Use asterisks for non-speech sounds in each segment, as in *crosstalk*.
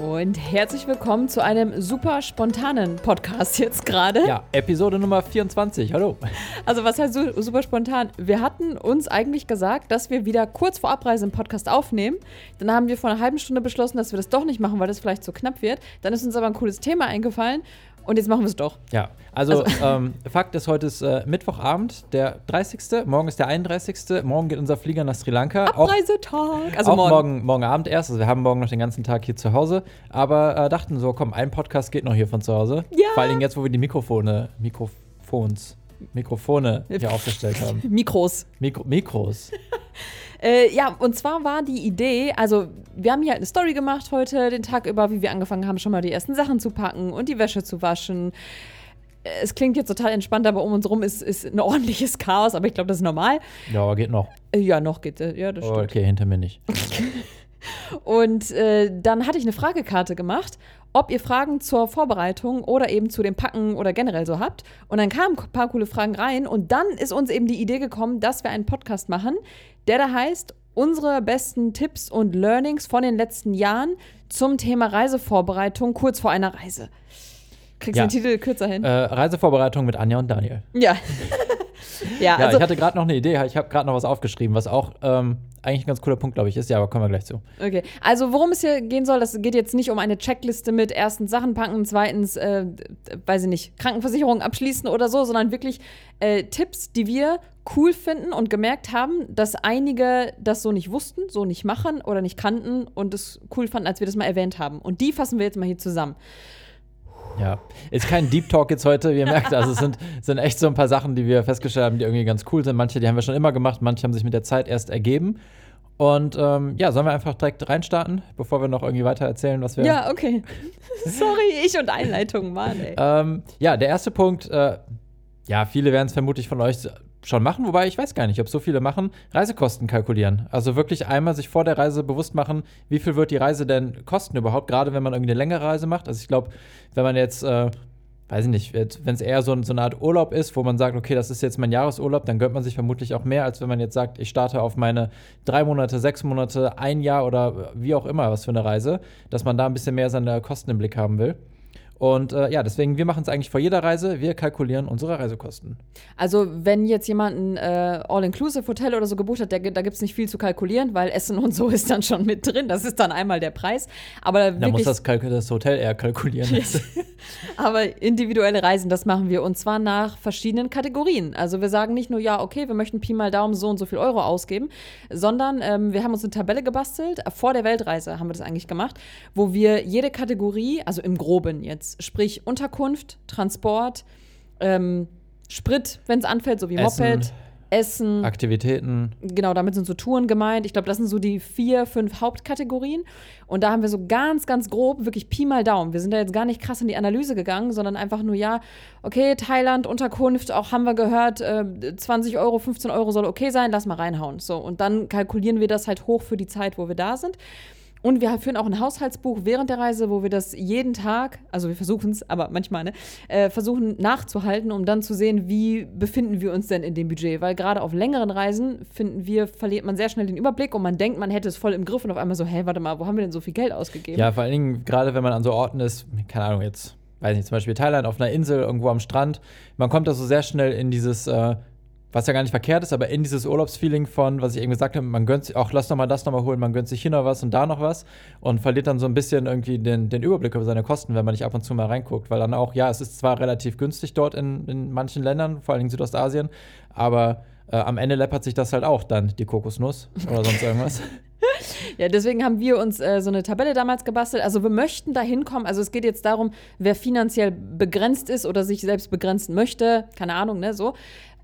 und herzlich willkommen zu einem super spontanen Podcast jetzt gerade. Ja, Episode Nummer 24. Hallo. Also, was heißt super spontan? Wir hatten uns eigentlich gesagt, dass wir wieder kurz vor Abreise einen Podcast aufnehmen. Dann haben wir vor einer halben Stunde beschlossen, dass wir das doch nicht machen, weil das vielleicht zu knapp wird. Dann ist uns aber ein cooles Thema eingefallen und jetzt machen wir es doch. Ja, also, also. *laughs* Ähm, Fakt ist, heute ist äh, Mittwochabend, der 30. Morgen ist der 31. Morgen geht unser Flieger nach Sri Lanka. Abreisetag. Also auch morgen. morgen. morgen Abend erst. Also wir haben morgen noch den ganzen Tag hier zu Hause. Aber äh, dachten so, komm, ein Podcast geht noch hier von zu Hause. Ja. Vor allem jetzt, wo wir die Mikrofone, Mikrofons, Mikrofone hier aufgestellt haben. *laughs* Mikros. Mikro, Mikros. *laughs* Äh, ja, und zwar war die Idee, also wir haben hier halt eine Story gemacht heute, den Tag über, wie wir angefangen haben, schon mal die ersten Sachen zu packen und die Wäsche zu waschen. Es klingt jetzt total entspannt, aber um uns rum ist, ist ein ordentliches Chaos, aber ich glaube, das ist normal. Ja, aber geht noch. Äh, ja, noch geht es. Ja, das oh, Okay, hinter mir nicht. *laughs* und äh, dann hatte ich eine Fragekarte gemacht ob ihr Fragen zur Vorbereitung oder eben zu dem Packen oder generell so habt. Und dann kamen ein paar coole Fragen rein und dann ist uns eben die Idee gekommen, dass wir einen Podcast machen, der da heißt unsere besten Tipps und Learnings von den letzten Jahren zum Thema Reisevorbereitung kurz vor einer Reise. Kriegst du ja. den Titel kürzer hin? Äh, Reisevorbereitung mit Anja und Daniel. Ja. *laughs* ja, ja also, ich hatte gerade noch eine Idee. Ich habe gerade noch was aufgeschrieben, was auch ähm, eigentlich ein ganz cooler Punkt, glaube ich, ist. Ja, aber kommen wir gleich zu. Okay, also worum es hier gehen soll, das geht jetzt nicht um eine Checkliste mit erstens Sachen packen, zweitens, äh, weiß ich nicht, Krankenversicherung abschließen oder so, sondern wirklich äh, Tipps, die wir cool finden und gemerkt haben, dass einige das so nicht wussten, so nicht machen oder nicht kannten und es cool fanden, als wir das mal erwähnt haben. Und die fassen wir jetzt mal hier zusammen. Ja, ist kein Deep Talk jetzt heute, wie ihr *laughs* merkt. Also es sind, sind echt so ein paar Sachen, die wir festgestellt haben, die irgendwie ganz cool sind. Manche, die haben wir schon immer gemacht, manche haben sich mit der Zeit erst ergeben. Und ähm, ja, sollen wir einfach direkt reinstarten, bevor wir noch irgendwie weiter erzählen, was wir. Ja, okay. *laughs* Sorry, ich und Einleitung, Mann, ey. ähm, ja, der erste Punkt, äh, ja, viele werden es vermutlich von euch schon machen, wobei ich weiß gar nicht, ob so viele machen, Reisekosten kalkulieren. Also wirklich einmal sich vor der Reise bewusst machen, wie viel wird die Reise denn kosten überhaupt, gerade wenn man irgendwie eine längere Reise macht. Also ich glaube, wenn man jetzt, äh, weiß ich nicht, wenn es eher so, so, eine Art Urlaub ist, wo man sagt, okay, das ist jetzt mein Jahresurlaub, dann gönnt man sich vermutlich auch mehr, als wenn man jetzt sagt, ich starte auf meine drei Monate, sechs Monate, ein Jahr oder wie auch immer was für eine Reise, dass man da ein bisschen mehr seine Kosten im Blick haben will. Und äh, ja, deswegen, wir machen es eigentlich vor jeder Reise. Wir kalkulieren unsere Reisekosten. Also, wenn jetzt jemand ein äh, All-Inclusive-Hotel oder so gebucht hat, der, da gibt es nicht viel zu kalkulieren, weil Essen und so *laughs* ist dann schon mit drin. Das ist dann einmal der Preis. Aber da muss das, das, Hotel eher kalkulieren. *laughs* Aber individuelle Reisen, das machen wir. Und zwar nach verschiedenen Kategorien. Also, wir sagen nicht nur, ja, okay, wir möchten Pi mal Daumen so und so viel Euro ausgeben, sondern ähm, wir haben uns eine Tabelle gebastelt. Vor der Weltreise haben wir das eigentlich gemacht, wo wir jede Kategorie, also im Groben jetzt, sprich Unterkunft, Transport, ähm, Sprit, wenn es anfällt, so wie Essen, Moped, Essen. Aktivitäten. Genau, damit sind so Touren gemeint. Ich glaube, das sind so die vier, fünf Hauptkategorien. Und da haben wir so ganz, ganz grob, wirklich Pi mal Daumen. Wir sind da jetzt gar nicht krass in die Analyse gegangen, sondern einfach nur, ja, okay, Thailand, Unterkunft, auch haben wir gehört, äh, 20 Euro, 15 Euro soll okay sein, lass mal reinhauen. So, und dann kalkulieren wir das halt hoch für die Zeit, wo wir da sind. Und wir führen auch ein Haushaltsbuch während der Reise, wo wir das jeden Tag, also wir versuchen es, aber manchmal, ne, äh, versuchen nachzuhalten, um dann zu sehen, wie befinden wir uns denn in dem Budget. Weil gerade auf längeren Reisen, finden wir, verliert man sehr schnell den Überblick und man denkt, man hätte es voll im Griff und auf einmal so, hä, warte mal, wo haben wir denn so viel Geld ausgegeben? Ja, vor allen Dingen, gerade wenn man an so Orten ist, keine Ahnung, jetzt, weiß nicht, zum Beispiel Thailand auf einer Insel, irgendwo am Strand, man kommt da so sehr schnell in dieses, äh, was ja gar nicht verkehrt ist, aber in dieses Urlaubsfeeling von, was ich eben gesagt habe, man gönnt sich auch, lass noch mal das noch mal holen, man gönnt sich hier noch was und da noch was und verliert dann so ein bisschen irgendwie den, den Überblick über seine Kosten, wenn man nicht ab und zu mal reinguckt, weil dann auch, ja, es ist zwar relativ günstig dort in, in manchen Ländern, vor allem in Südostasien, aber äh, am Ende läppert sich das halt auch dann, die Kokosnuss oder sonst irgendwas. *laughs* *laughs* Ja, deswegen haben wir uns äh, so eine Tabelle damals gebastelt. Also wir möchten da hinkommen. Also es geht jetzt darum, wer finanziell begrenzt ist oder sich selbst begrenzen möchte. Keine Ahnung, ne, so.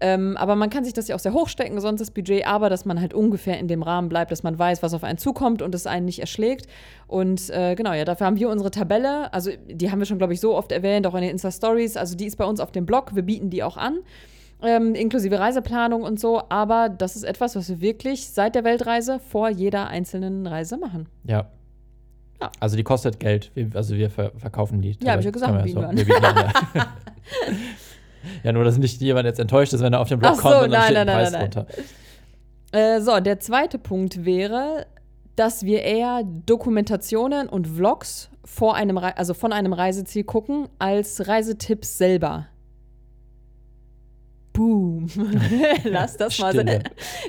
Ähm, aber man kann sich das ja auch sehr hochstecken, sonst das Budget, aber dass man halt ungefähr in dem Rahmen bleibt, dass man weiß, was auf einen zukommt und es einen nicht erschlägt. Und äh, genau, ja, dafür haben wir unsere Tabelle. Also die haben wir schon, glaube ich, so oft erwähnt, auch in den Insta-Stories. Also die ist bei uns auf dem Blog. Wir bieten die auch an. Ähm, inklusive Reiseplanung und so. Aber das ist etwas, was wir wirklich seit der Weltreise vor jeder einzelnen Reise machen. Ja. ja. Also die kostet Geld. Wir, also wir ver verkaufen die. Ja, habe ich ja gesagt, bieten wir, so. wir bieten an. Ja. *laughs* Ja, nur, dass nicht jemand jetzt enttäuscht ist, wenn er auf den Blog Ach kommt so, und dann nein, steht nein, Preis nein, runter. Äh, so, der zweite Punkt wäre dass wir eher Dokumentationen und Vlogs vor einem, Re also von einem Reiseziel gucken, als Reisetipps selber. Boom. *laughs* Lass das mal sein.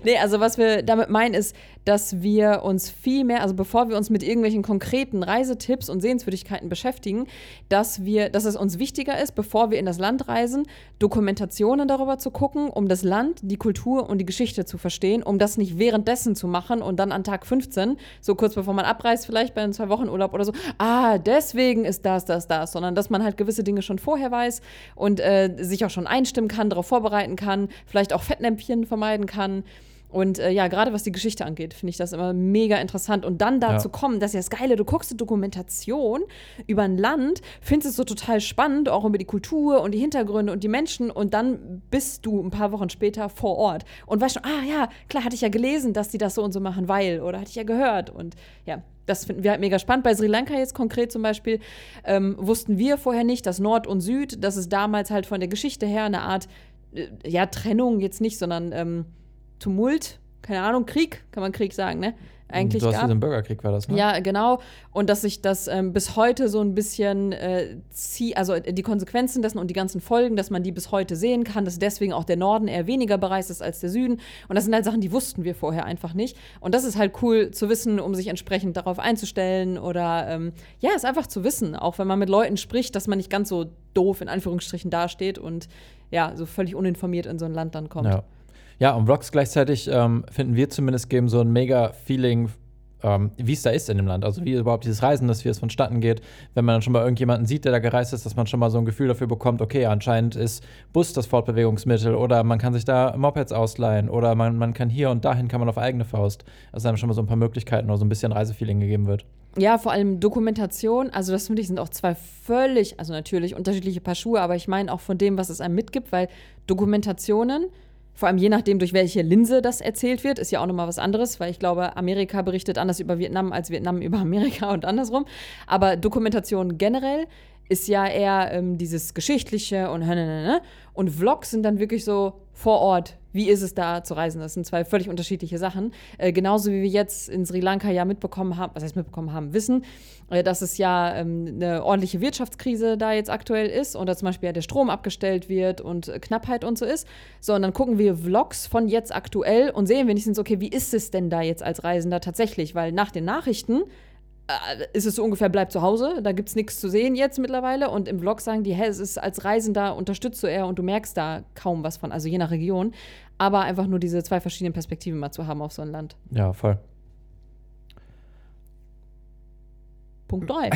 Nee, also was wir damit meinen ist, dass wir uns viel mehr, also bevor wir uns mit irgendwelchen konkreten Reisetipps und Sehenswürdigkeiten beschäftigen, dass wir, dass es uns wichtiger ist, bevor wir in das Land reisen, Dokumentationen darüber zu gucken, um das Land, die Kultur und die Geschichte zu verstehen, um das nicht währenddessen zu machen und dann an Tag 15, so kurz bevor man abreist, vielleicht bei einem zwei Wochen Urlaub oder so, ah, deswegen ist das, das, das, sondern dass man halt gewisse Dinge schon vorher weiß und äh, sich auch schon einstimmen kann, darauf vorbereiten kann, vielleicht auch Fettnäpfchen vermeiden kann. Und äh, ja, gerade was die Geschichte angeht, finde ich das immer mega interessant. Und dann dazu ja. kommen, das ist ja das Geile, du guckst eine Dokumentation über ein Land, findest es so total spannend, auch über die Kultur und die Hintergründe und die Menschen. Und dann bist du ein paar Wochen später vor Ort und weißt schon, ah ja, klar, hatte ich ja gelesen, dass die das so und so machen, weil, oder hatte ich ja gehört. Und ja, das finden wir halt mega spannend. Bei Sri Lanka jetzt konkret zum Beispiel ähm, wussten wir vorher nicht, dass Nord und Süd, dass es damals halt von der Geschichte her eine Art, ja, Trennung jetzt nicht, sondern ähm, Tumult, keine Ahnung, Krieg, kann man Krieg sagen, ne? Eigentlich du hast gab. Bürgerkrieg war das, ne? Ja, genau. Und dass sich das ähm, bis heute so ein bisschen äh, zieht, also die Konsequenzen dessen und die ganzen Folgen, dass man die bis heute sehen kann, dass deswegen auch der Norden eher weniger bereist ist als der Süden. Und das sind halt Sachen, die wussten wir vorher einfach nicht. Und das ist halt cool zu wissen, um sich entsprechend darauf einzustellen oder ähm, ja, es einfach zu wissen, auch wenn man mit Leuten spricht, dass man nicht ganz so doof in Anführungsstrichen dasteht und ja, so völlig uninformiert in so ein Land dann kommt. Ja. Ja, und Vlogs gleichzeitig ähm, finden wir zumindest geben so ein mega Feeling, ähm, wie es da ist in dem Land. Also wie überhaupt dieses Reisen ist, wie es vonstatten geht. Wenn man dann schon mal irgendjemanden sieht, der da gereist ist, dass man schon mal so ein Gefühl dafür bekommt, okay, anscheinend ist Bus das Fortbewegungsmittel oder man kann sich da Mopeds ausleihen oder man, man kann hier und dahin kann man auf eigene Faust. Also einem schon mal so ein paar Möglichkeiten oder so ein bisschen Reisefeeling gegeben wird. Ja, vor allem Dokumentation. Also, das finde ich sind auch zwei völlig, also natürlich unterschiedliche Paar Schuhe, aber ich meine auch von dem, was es einem mitgibt, weil Dokumentationen vor allem je nachdem, durch welche Linse das erzählt wird, ist ja auch nochmal was anderes, weil ich glaube, Amerika berichtet anders über Vietnam als Vietnam *laughs* über Amerika und andersrum. Aber Dokumentation generell ist ja eher ähm, dieses Geschichtliche und ne, und Vlogs sind dann wirklich so vor Ort. Wie ist es da zu reisen? Das sind zwei völlig unterschiedliche Sachen. Äh, genauso wie wir jetzt in Sri Lanka ja mitbekommen haben, was heißt mitbekommen haben, wissen, äh, dass es ja ähm, eine ordentliche Wirtschaftskrise da jetzt aktuell ist und da zum Beispiel ja der Strom abgestellt wird und äh, Knappheit und so ist. So, und dann gucken wir Vlogs von jetzt aktuell und sehen wenigstens, okay, wie ist es denn da jetzt als Reisender tatsächlich? Weil nach den Nachrichten ist es so ungefähr, bleib zu Hause, da gibt es nichts zu sehen jetzt mittlerweile. Und im Vlog sagen die, hey, es ist als Reisender unterstützt du eher und du merkst da kaum was von, also je nach Region. Aber einfach nur diese zwei verschiedenen Perspektiven mal zu haben auf so ein Land. Ja, voll. Punkt 3.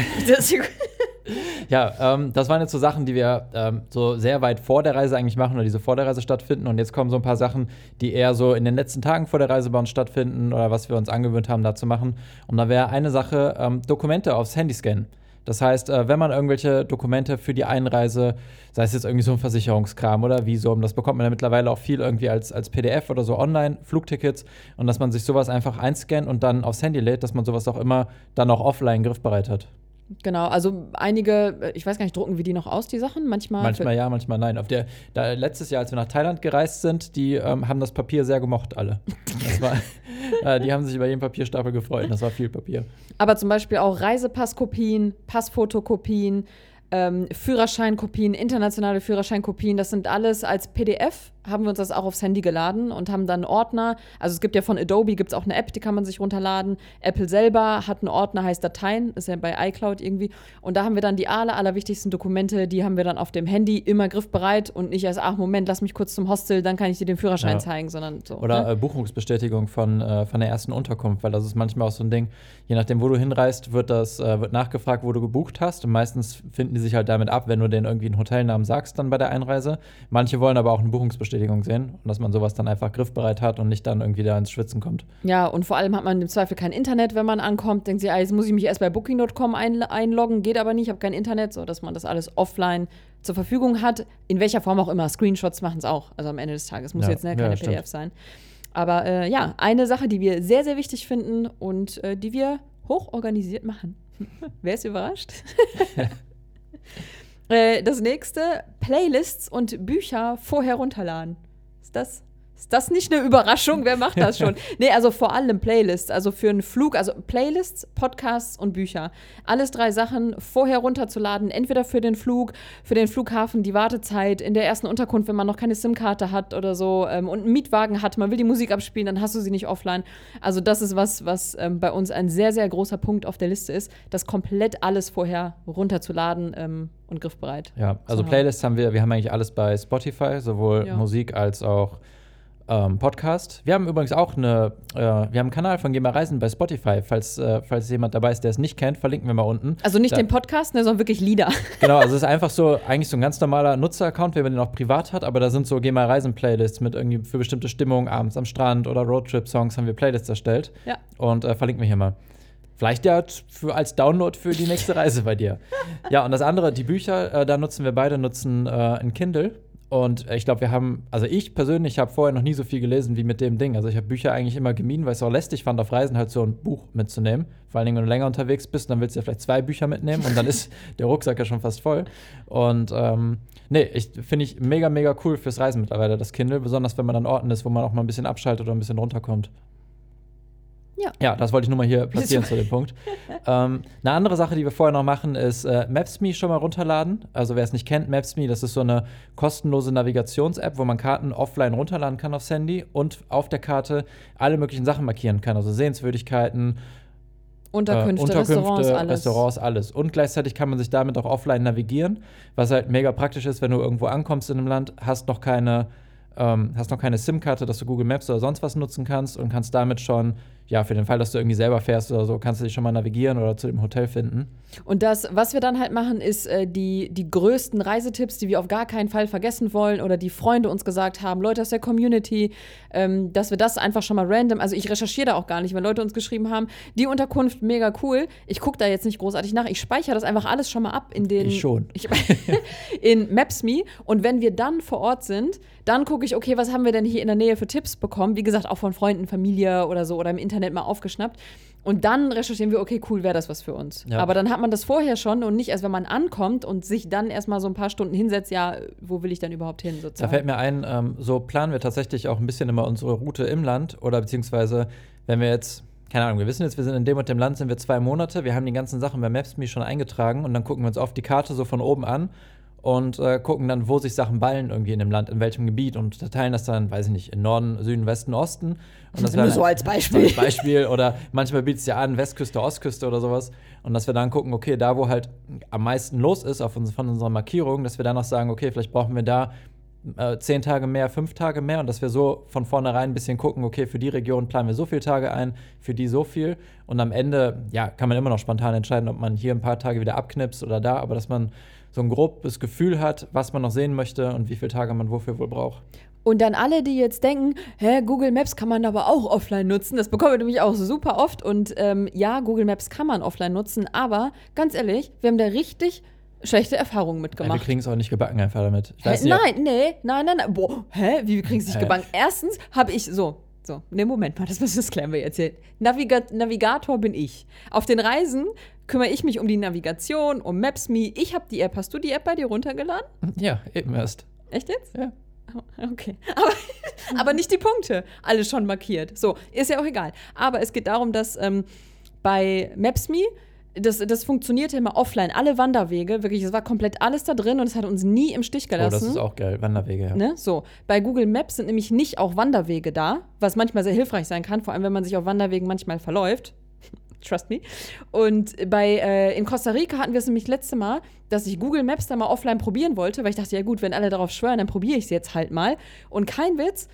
*laughs* ja, ähm, das waren jetzt so Sachen, die wir ähm, so sehr weit vor der Reise eigentlich machen oder die so vor der Reise stattfinden. Und jetzt kommen so ein paar Sachen, die eher so in den letzten Tagen vor der Reise bei uns stattfinden oder was wir uns angewöhnt haben, da zu machen. Und da wäre eine Sache, ähm, Dokumente aufs Handy scannen. Das heißt, äh, wenn man irgendwelche Dokumente für die Einreise, sei es jetzt irgendwie so ein Versicherungskram oder Visum, das bekommt man ja mittlerweile auch viel irgendwie als, als PDF oder so online, Flugtickets, und dass man sich sowas einfach einscannt und dann aufs Handy lädt, dass man sowas auch immer dann auch offline griffbereit hat. Genau, also einige, äh, ich weiß gar nicht, drucken wir die noch aus, die Sachen? Manchmal. Manchmal ja, manchmal nein. Auf der, da, letztes Jahr, als wir nach Thailand gereist sind, die ähm, haben das Papier sehr gemocht, alle. War, *laughs* äh, die haben sich über jeden Papierstapel gefreut. Das war viel Papier. Aber zum Beispiel auch Reisepasskopien, Passfotokopien, ähm, Führerscheinkopien, internationale Führerscheinkopien, das sind alles als PDF haben wir uns das auch aufs Handy geladen und haben dann Ordner. Also es gibt ja von Adobe gibt es auch eine App, die kann man sich runterladen. Apple selber hat einen Ordner, heißt Dateien, ist ja bei iCloud irgendwie. Und da haben wir dann die aller, allerwichtigsten Dokumente, die haben wir dann auf dem Handy immer griffbereit und nicht erst, ach Moment, lass mich kurz zum Hostel, dann kann ich dir den Führerschein ja. zeigen, sondern so. Oder ne? äh, Buchungsbestätigung von, äh, von der ersten Unterkunft, weil das ist manchmal auch so ein Ding, je nachdem, wo du hinreist, wird das, äh, wird nachgefragt, wo du gebucht hast. Und meistens finden die sich halt damit ab, wenn du denen irgendwie einen Hotelnamen sagst dann bei der Einreise. Manche wollen aber auch eine Buchungsbestätigung Bestätigung sehen und dass man sowas dann einfach griffbereit hat und nicht dann irgendwie da ins Schwitzen kommt. Ja, und vor allem hat man im Zweifel kein Internet, wenn man ankommt. Denkt sich, ah, jetzt muss ich mich erst bei Booking.com ein einloggen, geht aber nicht, ich habe kein Internet, so dass man das alles offline zur Verfügung hat. In welcher Form auch immer. Screenshots machen es auch. Also am Ende des Tages muss ja, jetzt ne, keine ja, PDF sein. Aber äh, ja, eine Sache, die wir sehr, sehr wichtig finden und äh, die wir hochorganisiert machen. *laughs* Wer ist überrascht? *laughs* Äh, das nächste, Playlists und Bücher vorher runterladen. Ist das, Ist das nicht eine Überraschung? Wer macht das schon? *laughs* nee, also vor allem Playlists. Also für einen Flug, also Playlists, Podcasts und Bücher. Alles drei Sachen vorher runterzuladen. Entweder für den Flug, für den Flughafen, die Wartezeit, in der ersten Unterkunft, wenn man noch keine SIM-Karte hat oder so ähm, und einen Mietwagen hat, man will die Musik abspielen, dann hast du sie nicht offline. Also das ist was, was ähm, bei uns ein sehr, sehr großer Punkt auf der Liste ist, das komplett alles vorher runterzuladen ähm, und griffbereit. Ja, also. Playlists haben wir, wir haben eigentlich alles bei Spotify, sowohl Ja. Musik als auch ähm, Podcast. Wir haben übrigens auch eine, äh, wir haben einen Kanal von GEMA Reisen bei Spotify. Falls, äh, falls jemand dabei ist, der es nicht kennt, verlinken wir mal unten. Also nicht Da- den Podcast, ne, sondern wirklich Lieder. *laughs* Genau, also es ist einfach so, eigentlich so ein ganz normaler Nutzer-Account, wenn man den auch privat hat, aber da sind so GEMA Reisen-Playlists mit irgendwie für bestimmte Stimmungen, abends am Strand oder Roadtrip-Songs haben wir Playlists erstellt. Ja. Und äh, verlinken wir hier mal. Vielleicht ja für, als Download für die nächste Reise bei dir. *laughs* Ja, und das andere, die Bücher, äh, da nutzen wir beide, nutzen äh, ein Kindle. Und äh, ich glaube, wir haben, also ich persönlich habe vorher noch nie so viel gelesen wie mit dem Ding. Also ich habe Bücher eigentlich immer gemieden, weil ich es auch lästig fand, auf Reisen halt so ein Buch mitzunehmen. Vor allen Dingen, wenn du länger unterwegs bist, dann willst du ja vielleicht zwei Bücher mitnehmen und dann ist *laughs* der Rucksack ja schon fast voll. Und ähm, nee, ich finde ich mega, mega cool fürs Reisen mittlerweile, das Kindle, besonders wenn man an Orten ist, wo man auch mal ein bisschen abschaltet oder ein bisschen runterkommt. Ja. Ja, das wollte ich nur mal hier platzieren zu dem Punkt. Ähm, eine andere Sache, die wir vorher noch machen, ist äh, Maps.me schon mal runterladen. Also wer es nicht kennt, Maps.me, das ist so eine kostenlose Navigations-App, wo man Karten offline runterladen kann aufs Handy und auf der Karte alle möglichen Sachen markieren kann. Also Sehenswürdigkeiten, Unterkünfte, äh, Unterkünfte, Restaurants, alles. Restaurants, alles. Und gleichzeitig kann man sich damit auch offline navigieren, was halt mega praktisch ist, wenn du irgendwo ankommst in einem Land, hast noch keine, ähm, hast noch keine SIM-Karte, dass du Google Maps oder sonst was nutzen kannst und kannst damit schon, ja, für den Fall, dass du irgendwie selber fährst oder so, kannst du dich schon mal navigieren oder zu dem Hotel finden. Und das, was wir dann halt machen, ist äh, die, die größten Reisetipps, die wir auf gar keinen Fall vergessen wollen oder die Freunde uns gesagt haben, Leute aus der Community, ähm, dass wir das einfach schon mal random, also ich recherchiere da auch gar nicht, wenn Leute uns geschrieben haben, die Unterkunft mega cool. Ich gucke da jetzt nicht großartig nach, ich speichere das einfach alles schon mal ab in den Ich schon. ich, *laughs* in Maps.me und wenn wir dann vor Ort sind, dann gucke ich, okay, was haben wir denn hier in der Nähe für Tipps bekommen? Wie gesagt, auch von Freunden, Familie oder so oder im Internet mal aufgeschnappt. Und dann recherchieren wir, okay, cool, wäre das was für uns. Ja. Aber dann hat man das vorher schon und nicht erst, wenn man ankommt und sich dann erstmal so ein paar Stunden hinsetzt, ja, wo will ich dann überhaupt hin Da sozusagen. fällt mir ein, ähm, so planen wir tatsächlich auch ein bisschen immer unsere Route im Land oder beziehungsweise, wenn wir jetzt, keine Ahnung, wir wissen jetzt, wir sind in dem und dem Land, sind wir zwei Monate, wir haben die ganzen Sachen bei Maps.me schon eingetragen und dann gucken wir uns auf die Karte so von oben an und äh, gucken dann, wo sich Sachen ballen irgendwie in dem Land, in welchem Gebiet und teilen das dann, weiß ich nicht, in Norden, Süden, Westen, Osten. Und das Nur so als Beispiel. als Beispiel oder manchmal bietet es ja an, Westküste, Ostküste oder sowas. Und dass wir dann gucken, okay, da wo halt am meisten los ist auf uns, von unserer Markierung, dass wir dann noch sagen, okay, vielleicht brauchen wir da äh, zehn Tage mehr, fünf Tage mehr und dass wir so von vornherein ein bisschen gucken, okay, für die Region planen wir so viele Tage ein, für die so viel. Und am Ende, ja, kann man immer noch spontan entscheiden, ob man hier ein paar Tage wieder abknipst oder da, aber dass man so ein grobes Gefühl hat, was man noch sehen möchte und wie viele Tage man wofür wohl braucht. Und dann alle, die jetzt denken, hä, Google Maps kann man aber auch offline nutzen. Das bekommen wir nämlich auch super oft. Und ähm, ja, Google Maps kann man offline nutzen, aber ganz ehrlich, wir haben da richtig schlechte Erfahrungen Ja, wir mitgemacht. kriegen es auch nicht gebacken einfach damit. Hä? nicht, nein, nee, nein, nein, nein. Boah, hä? Wie wir kriegen es nicht Hä? gebacken? Erstens habe ich so. So, ne, Moment mal, das, das klären wir jetzt hier. Naviga Navigator bin ich. Auf den Reisen kümmere ich mich um die Navigation, um Maps.me. Ich habe die App. Hast du die App bei dir runtergeladen? Ja, eben erst. Echt jetzt? Ja. Okay. *laughs* Aber, aber nicht die Punkte. Alle schon markiert. So, ist ja auch egal. Aber es geht darum, dass ähm, bei Maps.me, das, das funktionierte immer offline. Alle Wanderwege, wirklich, es war komplett alles da drin und es hat uns nie im Stich Oh, gelassen. das ist auch geil. Wanderwege, ja. Ne? So, bei Google Maps sind nämlich nicht auch Wanderwege da, was manchmal sehr hilfreich sein kann, vor allem wenn man sich auf Wanderwegen manchmal verläuft. Trust me. Und bei, äh, in Costa Rica hatten wir es nämlich letzte Mal, dass ich Google Maps da mal offline probieren wollte, weil ich dachte, ja gut, wenn alle darauf schwören, dann probiere ich es jetzt halt mal. Und kein Witz,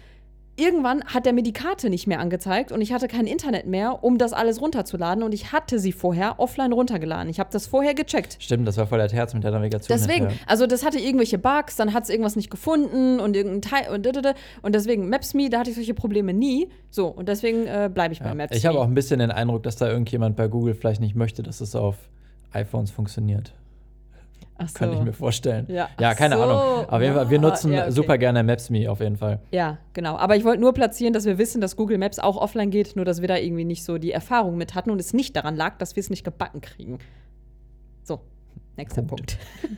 irgendwann hat der mir die Karte nicht mehr angezeigt und ich hatte kein Internet mehr, um das alles runterzuladen und ich hatte sie vorher offline runtergeladen. Ich habe das vorher gecheckt. Stimmt, das war voll der Herz mit der Navigation. Deswegen, hinterher. also das hatte irgendwelche Bugs, dann hat es irgendwas nicht gefunden und irgendein Teil und dadada. und deswegen Maps.me, da hatte ich solche Probleme nie. So, und deswegen äh, bleibe ich bei Ja. Maps.me. Ich habe auch ein bisschen den Eindruck, dass da irgendjemand bei Google vielleicht nicht möchte, dass es auf iPhones funktioniert. So. Kann ich mir vorstellen. Ja. Ja, keine so. Ahnung. Auf jeden Fall, wir Ah, nutzen ja, okay. super gerne Maps.me auf jeden Fall. Ja, genau. Aber ich wollte nur platzieren, dass wir wissen, dass Google Maps auch offline geht, nur dass wir da irgendwie nicht so die Erfahrung mit hatten und es nicht daran lag, dass wir es nicht gebacken kriegen. So, nächster Punkt. Punkt. *laughs*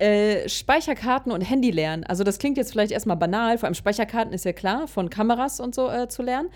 Äh, Speicherkarten und Handy lernen. Also das klingt jetzt vielleicht erstmal banal, vor allem Speicherkarten ist ja klar, von Kameras und so äh, zu lernen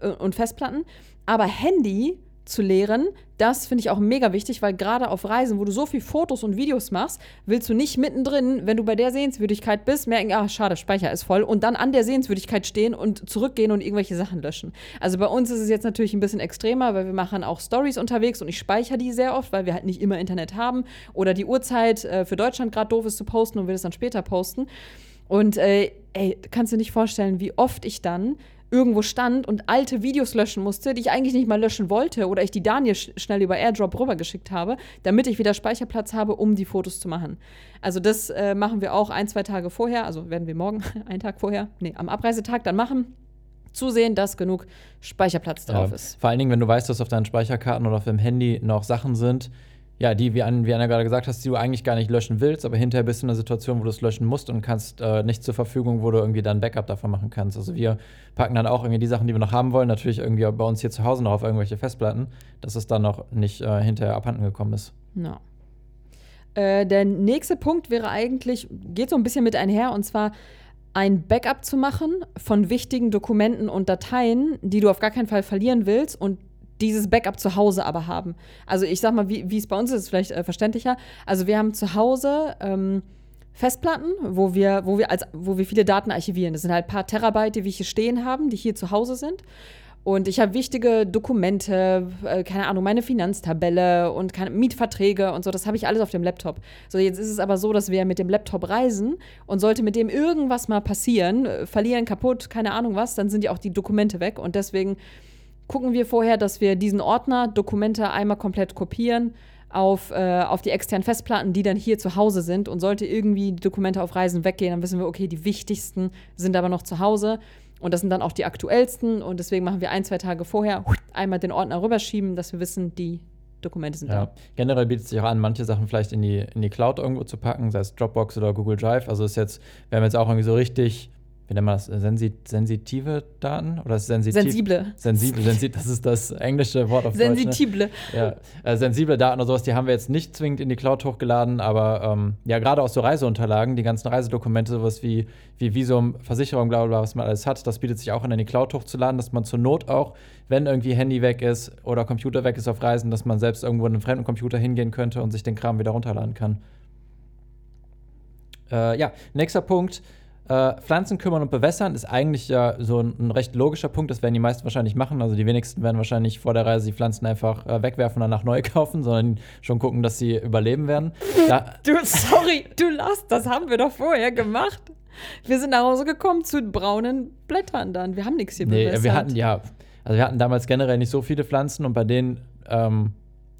äh, und Festplatten. Aber Handy zu lehren. Das finde ich auch mega wichtig, weil gerade auf Reisen, wo du so viel Fotos und Videos machst, willst du nicht mittendrin, wenn du bei der Sehenswürdigkeit bist, merken, ah, schade, Speicher ist voll und dann an der Sehenswürdigkeit stehen und zurückgehen und irgendwelche Sachen löschen. Also bei uns ist es jetzt natürlich ein bisschen extremer, weil wir machen auch Stories unterwegs und ich speichere die sehr oft, weil wir halt nicht immer Internet haben oder die Uhrzeit äh, für Deutschland gerade doof ist zu posten und wir das dann später posten. Und äh, ey, kannst du nicht vorstellen, wie oft ich dann irgendwo stand und alte Videos löschen musste, die ich eigentlich nicht mal löschen wollte oder ich die Daniel sch schnell über Airdrop rübergeschickt habe, damit ich wieder Speicherplatz habe, um die Fotos zu machen. Also das äh, machen wir auch ein, zwei Tage vorher, also werden wir morgen, *laughs* einen Tag vorher, nee, am Abreisetag dann machen zusehen, dass genug Speicherplatz drauf ja, ist. Vor allen Dingen, wenn du weißt, dass auf deinen Speicherkarten oder auf dem Handy noch Sachen sind, ja, die, wie, Anna, gerade gesagt hast, die du eigentlich gar nicht löschen willst, aber hinterher bist du in einer Situation, wo du es löschen musst und kannst äh, nicht zur Verfügung, wo du irgendwie dann Backup davon machen kannst. Also wir packen dann auch irgendwie die Sachen, die wir noch haben wollen, natürlich irgendwie bei uns hier zu Hause noch auf irgendwelche Festplatten, dass es dann noch nicht äh, hinterher abhanden gekommen ist. No. Äh, der nächste Punkt wäre eigentlich, geht so ein bisschen mit einher, und zwar ein Backup zu machen von wichtigen Dokumenten und Dateien, die du auf gar keinen Fall verlieren willst und dieses Backup zu Hause aber haben. Also ich sag mal, wie es bei uns ist, ist vielleicht äh, verständlicher. Also wir haben zu Hause ähm, Festplatten, wo wir, wo, wir als, wo wir viele Daten archivieren. Das sind halt ein paar Terabyte, die wir hier stehen haben, die hier zu Hause sind. Und ich habe wichtige Dokumente, äh, keine Ahnung, meine Finanztabelle und keine, Mietverträge und so, das habe ich alles auf dem Laptop. So, jetzt ist es aber so, dass wir mit dem Laptop reisen und sollte mit dem irgendwas mal passieren, äh, verlieren, kaputt, keine Ahnung was, dann sind ja auch die Dokumente weg. Und deswegen gucken wir vorher, dass wir diesen Ordner Dokumente einmal komplett kopieren auf, äh, auf die externen Festplatten, die dann hier zu Hause sind. Und sollte irgendwie die Dokumente auf Reisen weggehen, dann wissen wir, okay, die wichtigsten sind aber noch zu Hause. Und das sind dann auch die aktuellsten. Und deswegen machen wir ein, zwei Tage vorher einmal den Ordner rüberschieben, dass wir wissen, die Dokumente sind ja. da. Generell bietet es sich auch an, manche Sachen vielleicht in die, in die Cloud irgendwo zu packen, sei es Dropbox oder Google Drive. Also ist jetzt, wir haben jetzt auch irgendwie so richtig wie nennt man das, Sensi sensitive Daten oder sensitiv? Sensible. Sensible, sensi das ist das englische Wort auf Sensitible. Deutsch. Ne? Ja, äh, sensible Daten oder sowas, die haben wir jetzt nicht zwingend in die Cloud hochgeladen, aber ähm, ja, gerade auch so Reiseunterlagen, die ganzen Reisedokumente, sowas wie, wie Visum, Versicherung, bla bla, was man alles hat, das bietet sich auch in die Cloud hochzuladen, dass man zur Not auch, wenn irgendwie Handy weg ist oder Computer weg ist auf Reisen, dass man selbst irgendwo in einen fremden Computer hingehen könnte und sich den Kram wieder runterladen kann. Äh, ja, nächster Punkt äh, Pflanzen kümmern und bewässern ist eigentlich ja so ein, ein, recht logischer Punkt. Das werden die meisten wahrscheinlich machen. Also die wenigsten werden wahrscheinlich vor der Reise die Pflanzen einfach äh, wegwerfen und danach neu *laughs* kaufen, sondern schon gucken, dass sie überleben werden. Da du, sorry, du Last, das haben wir doch vorher gemacht. Wir sind nach Hause gekommen zu braunen Blättern dann. Wir haben nichts hier nee, bewässert. wir hatten ja, also wir hatten damals generell nicht so viele Pflanzen und bei denen ähm,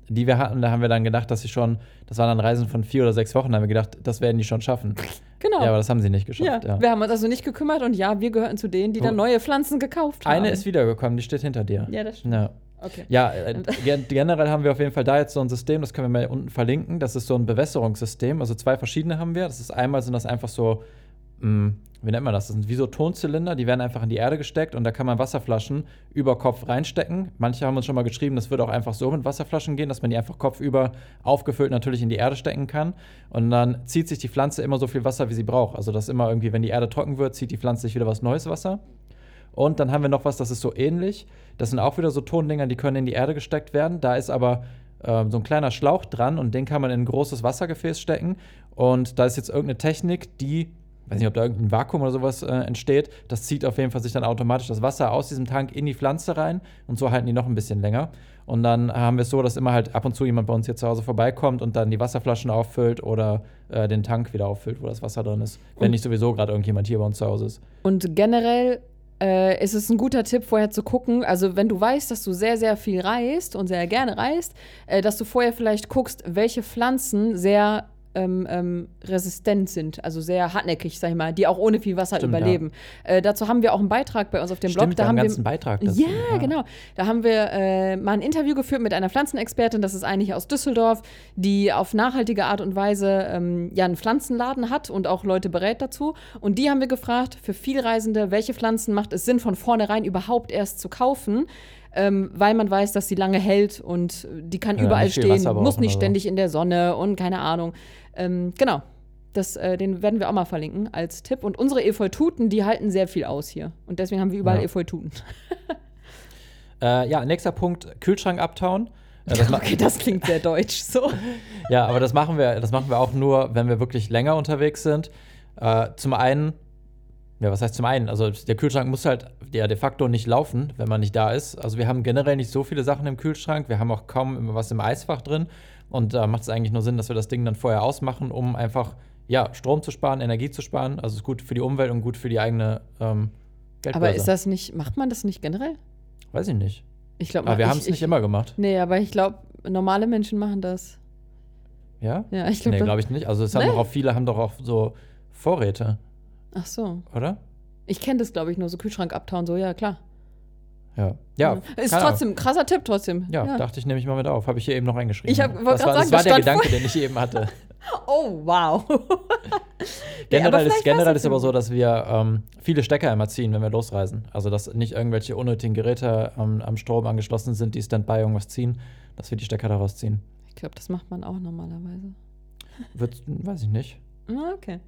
die wir hatten, da haben wir dann gedacht, dass sie schon, das waren dann Reisen von vier oder sechs Wochen, da haben wir gedacht, das werden die schon schaffen. Genau. Ja, aber das haben sie nicht geschafft. Ja, ja. Wir haben uns also nicht gekümmert und ja, wir gehörten zu denen, die dann neue Pflanzen gekauft haben. Eine ist wiedergekommen, die steht hinter dir. Ja, das stimmt. Ja. Okay. Ja, äh, *laughs* generell haben wir auf jeden Fall da jetzt so ein System, das können wir mal unten verlinken. Das ist so ein Bewässerungssystem. Also zwei verschiedene haben wir. Das ist einmal sind das einfach so mm, wie nennt man das? Das sind wie so Tonzylinder, die werden einfach in die Erde gesteckt und da kann man Wasserflaschen über Kopf reinstecken. Manche haben uns schon mal geschrieben, das würde auch einfach so mit Wasserflaschen gehen, dass man die einfach kopfüber aufgefüllt natürlich in die Erde stecken kann. Und dann zieht sich die Pflanze immer so viel Wasser, wie sie braucht. Also das immer irgendwie, wenn die Erde trocken wird, zieht die Pflanze sich wieder was Neues Wasser. Und dann haben wir noch was, das ist so ähnlich. Das sind auch wieder so Tondinger, die können in die Erde gesteckt werden. Da ist aber äh, so ein kleiner Schlauch dran und den kann man in ein großes Wassergefäß stecken. Und da ist jetzt irgendeine Technik, die weiß nicht, ob da irgendein Vakuum oder sowas äh, entsteht. Das zieht auf jeden Fall sich dann automatisch das Wasser aus diesem Tank in die Pflanze rein und so halten die noch ein bisschen länger. Und dann haben wir es so, dass immer halt ab und zu jemand bei uns hier zu Hause vorbeikommt und dann die Wasserflaschen auffüllt oder äh, den Tank wieder auffüllt, wo das Wasser drin ist, wenn und nicht sowieso gerade irgendjemand hier bei uns zu Hause ist. Und generell äh, ist es ein guter Tipp, vorher zu gucken. Also, wenn du weißt, dass du sehr, sehr viel reist und sehr gerne reist, äh, dass du vorher vielleicht guckst, welche Pflanzen sehr ähm, ähm, resistent sind, also sehr hartnäckig, sag ich mal, die auch ohne viel Wasser Stimmt, überleben. Ja. Äh, dazu haben wir auch einen Beitrag bei uns auf dem Stimmt, Blog. Da haben wir Beitrag. Dazu, ja, ja, genau. Da haben wir äh, mal ein Interview geführt mit einer Pflanzenexpertin, das ist eigentlich aus Düsseldorf, die auf nachhaltige Art und Weise ähm, ja einen Pflanzenladen hat und auch Leute berät dazu. Und die haben wir gefragt, für Vielreisende, welche Pflanzen macht es Sinn, von vornherein überhaupt erst zu kaufen? Ähm, weil man weiß, dass sie lange hält und die kann ja, überall stehen, muss nicht ständig in der Sonne und keine Ahnung. Ähm, genau. Das, äh, den werden wir auch mal verlinken als Tipp. Und unsere Efeututen, die halten sehr viel aus hier. Und deswegen haben wir überall Ja. Efeututen. *laughs* Äh, ja, nächster Punkt, Kühlschrank abtauen. Äh, das *laughs* okay, das klingt sehr deutsch. So. *laughs* Ja, aber das machen wir, das machen wir auch nur, wenn wir wirklich länger unterwegs sind. Äh, zum einen, ja, was heißt zum einen? Also der Kühlschrank muss halt ja de facto nicht laufen, wenn man nicht da ist. Also wir haben generell nicht so viele Sachen im Kühlschrank. Wir haben auch kaum immer was im Eisfach drin. Und da macht es eigentlich nur Sinn, dass wir das Ding dann vorher ausmachen, um einfach ja, Strom zu sparen, Energie zu sparen. Also ist gut für die Umwelt und gut für die eigene ähm, Geldbörse. Aber ist das nicht, macht man das nicht generell? Weiß ich nicht. Ich glaube, Aber wir haben es nicht immer gemacht. Nee, aber ich glaube, normale Menschen machen das. Ja? Ja, ich glaube. Nee, glaube ich nicht. Also es haben Nee. doch auch viele haben doch auch so Vorräte, Ach so. oder? Ich kenne das, glaube ich, nur so Kühlschrank abtauen, so, ja, klar. Ja. Ja. Ist keine Ahnung. trotzdem ein krasser Tipp, trotzdem. Ja, dachte ich, nehme ich mal mit auf. Habe ich hier eben noch eingeschrieben. Ich hab- das war, sagen, das war der Gedanke, den ich eben hatte. *laughs* Oh, wow. *laughs* generell ist, generell ist aber so, dass wir ähm, viele Stecker immer ziehen, wenn wir losreisen. Also, dass nicht irgendwelche unnötigen Geräte am, am Strom angeschlossen sind, die Standby irgendwas ziehen, dass wir die Stecker daraus ziehen. Ich glaube, das macht man auch normalerweise. Wird, weiß ich nicht. Ah, Okay.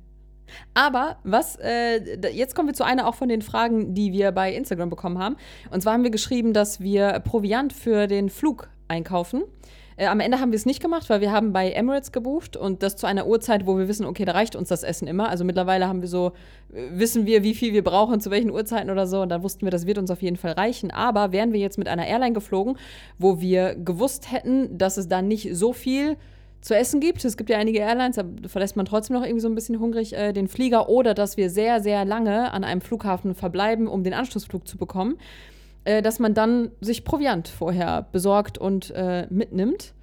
Aber was, äh, jetzt kommen wir zu einer auch von den Fragen, die wir bei Instagram bekommen haben. Und zwar haben wir geschrieben, dass wir Proviant für den Flug einkaufen. Äh, am Ende haben wir es nicht gemacht, weil wir haben bei Emirates gebucht und das zu einer Uhrzeit, wo wir wissen, okay, da reicht uns das Essen immer. Also mittlerweile haben wir so, äh, wissen wir, wie viel wir brauchen, zu welchen Uhrzeiten oder so. Und dann wussten wir, das wird uns auf jeden Fall reichen. Aber wären wir jetzt mit einer Airline geflogen, wo wir gewusst hätten, dass es da nicht so viel zu essen gibt. Es gibt ja einige Airlines, da verlässt man trotzdem noch irgendwie so ein bisschen hungrig äh, den Flieger oder dass wir sehr, sehr lange an einem Flughafen verbleiben, um den Anschlussflug zu bekommen, äh, dass man dann sich Proviant vorher besorgt und äh, mitnimmt.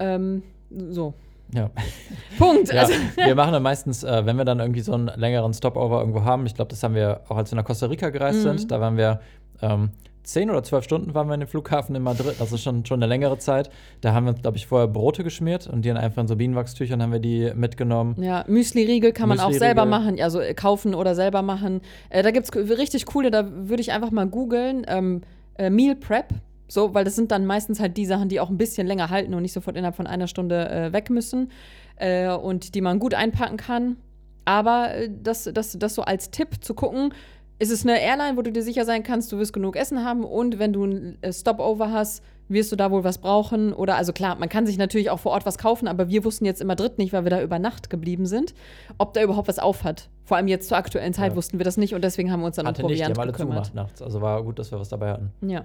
Ähm, so. Ja. *laughs* Punkt. ja. Also, Wir machen dann meistens, äh, wenn wir dann irgendwie so einen längeren Stopover irgendwo haben, ich glaube, das haben wir auch als wir nach Costa Rica gereist Mhm. sind, da waren wir ähm, zehn oder zwölf Stunden waren wir in dem Flughafen in Madrid, also schon, schon eine längere Zeit. Da haben wir, glaube ich, vorher Brote geschmiert und die dann einfach in so Bienenwachstüchern haben wir die mitgenommen. Ja, Müsli-Riegel kann man auch Müsli-Riegel. selber machen, also äh, kaufen oder selber machen. Äh, da gibt es richtig coole, da würde ich einfach mal googeln, ähm, äh, Meal Prep. So, weil das sind dann meistens halt die Sachen, die auch ein bisschen länger halten und nicht sofort innerhalb von einer Stunde äh, weg müssen äh, und die man gut einpacken kann. Aber äh, das, das, das so als Tipp zu gucken, ist es eine Airline, wo du dir sicher sein kannst, du wirst genug Essen haben und wenn du ein äh, Stopover hast, wirst du da wohl was brauchen. Oder also klar, man kann sich natürlich auch vor Ort was kaufen, aber wir wussten jetzt in Madrid nicht, weil wir da über Nacht geblieben sind, ob da überhaupt was auf hat. Vor allem jetzt zur aktuellen Zeit Ja. wussten wir das nicht und deswegen haben wir uns dann um Hatte nicht, die Proviant haben alle gekümmert. zugemacht nachts. Also war gut, dass wir was dabei hatten. Ja.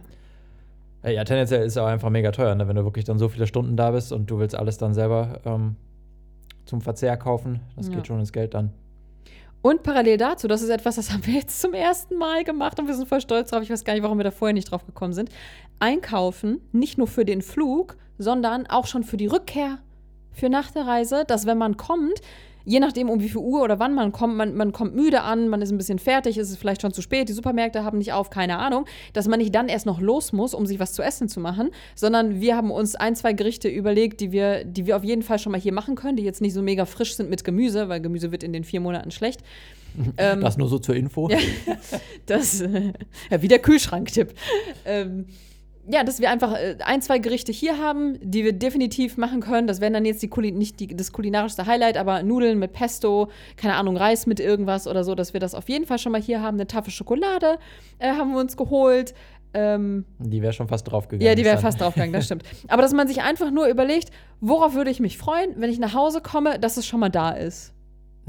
Ja, tendenziell ist es auch einfach mega teuer, ne? wenn du wirklich dann so viele Stunden da bist und du willst alles dann selber ähm, zum Verzehr kaufen. Das Ja. geht schon ins Geld dann. Und parallel dazu, das ist etwas, das haben wir jetzt zum ersten Mal gemacht und wir sind voll stolz drauf. Ich weiß gar nicht, warum wir da vorher nicht drauf gekommen sind. Einkaufen, nicht nur für den Flug, sondern auch schon für die Rückkehr, für nach der Reise, dass wenn man kommt, je nachdem um wie viel Uhr oder wann man kommt, man, man kommt müde an, man ist ein bisschen fertig, ist es vielleicht schon zu spät, die Supermärkte haben nicht auf, keine Ahnung, dass man nicht dann erst noch los muss, um sich was zu essen zu machen, sondern wir haben uns ein, zwei Gerichte überlegt, die wir, die wir auf jeden Fall schon mal hier machen können, die jetzt nicht so mega frisch sind mit Gemüse, weil Gemüse wird in den vier Monaten schlecht. *laughs* Ähm, Das nur so zur Info. Ja. *laughs* Das, äh, ja, wie der Kühlschranktipp. Ähm, ja, dass wir einfach äh, ein, zwei Gerichte hier haben, die wir definitiv machen können. Das wären dann jetzt die Kuli nicht die, das kulinarischste Highlight, aber Nudeln mit Pesto, keine Ahnung, Reis mit irgendwas oder so, dass wir das auf jeden Fall schon mal hier haben. Eine Tafel Schokolade äh, haben wir uns geholt. Ähm, Die wäre schon fast draufgegangen. ja, die wäre fast draufgegangen, das stimmt. Aber dass man sich einfach nur überlegt, worauf würde ich mich freuen, wenn ich nach Hause komme, dass es schon mal da ist.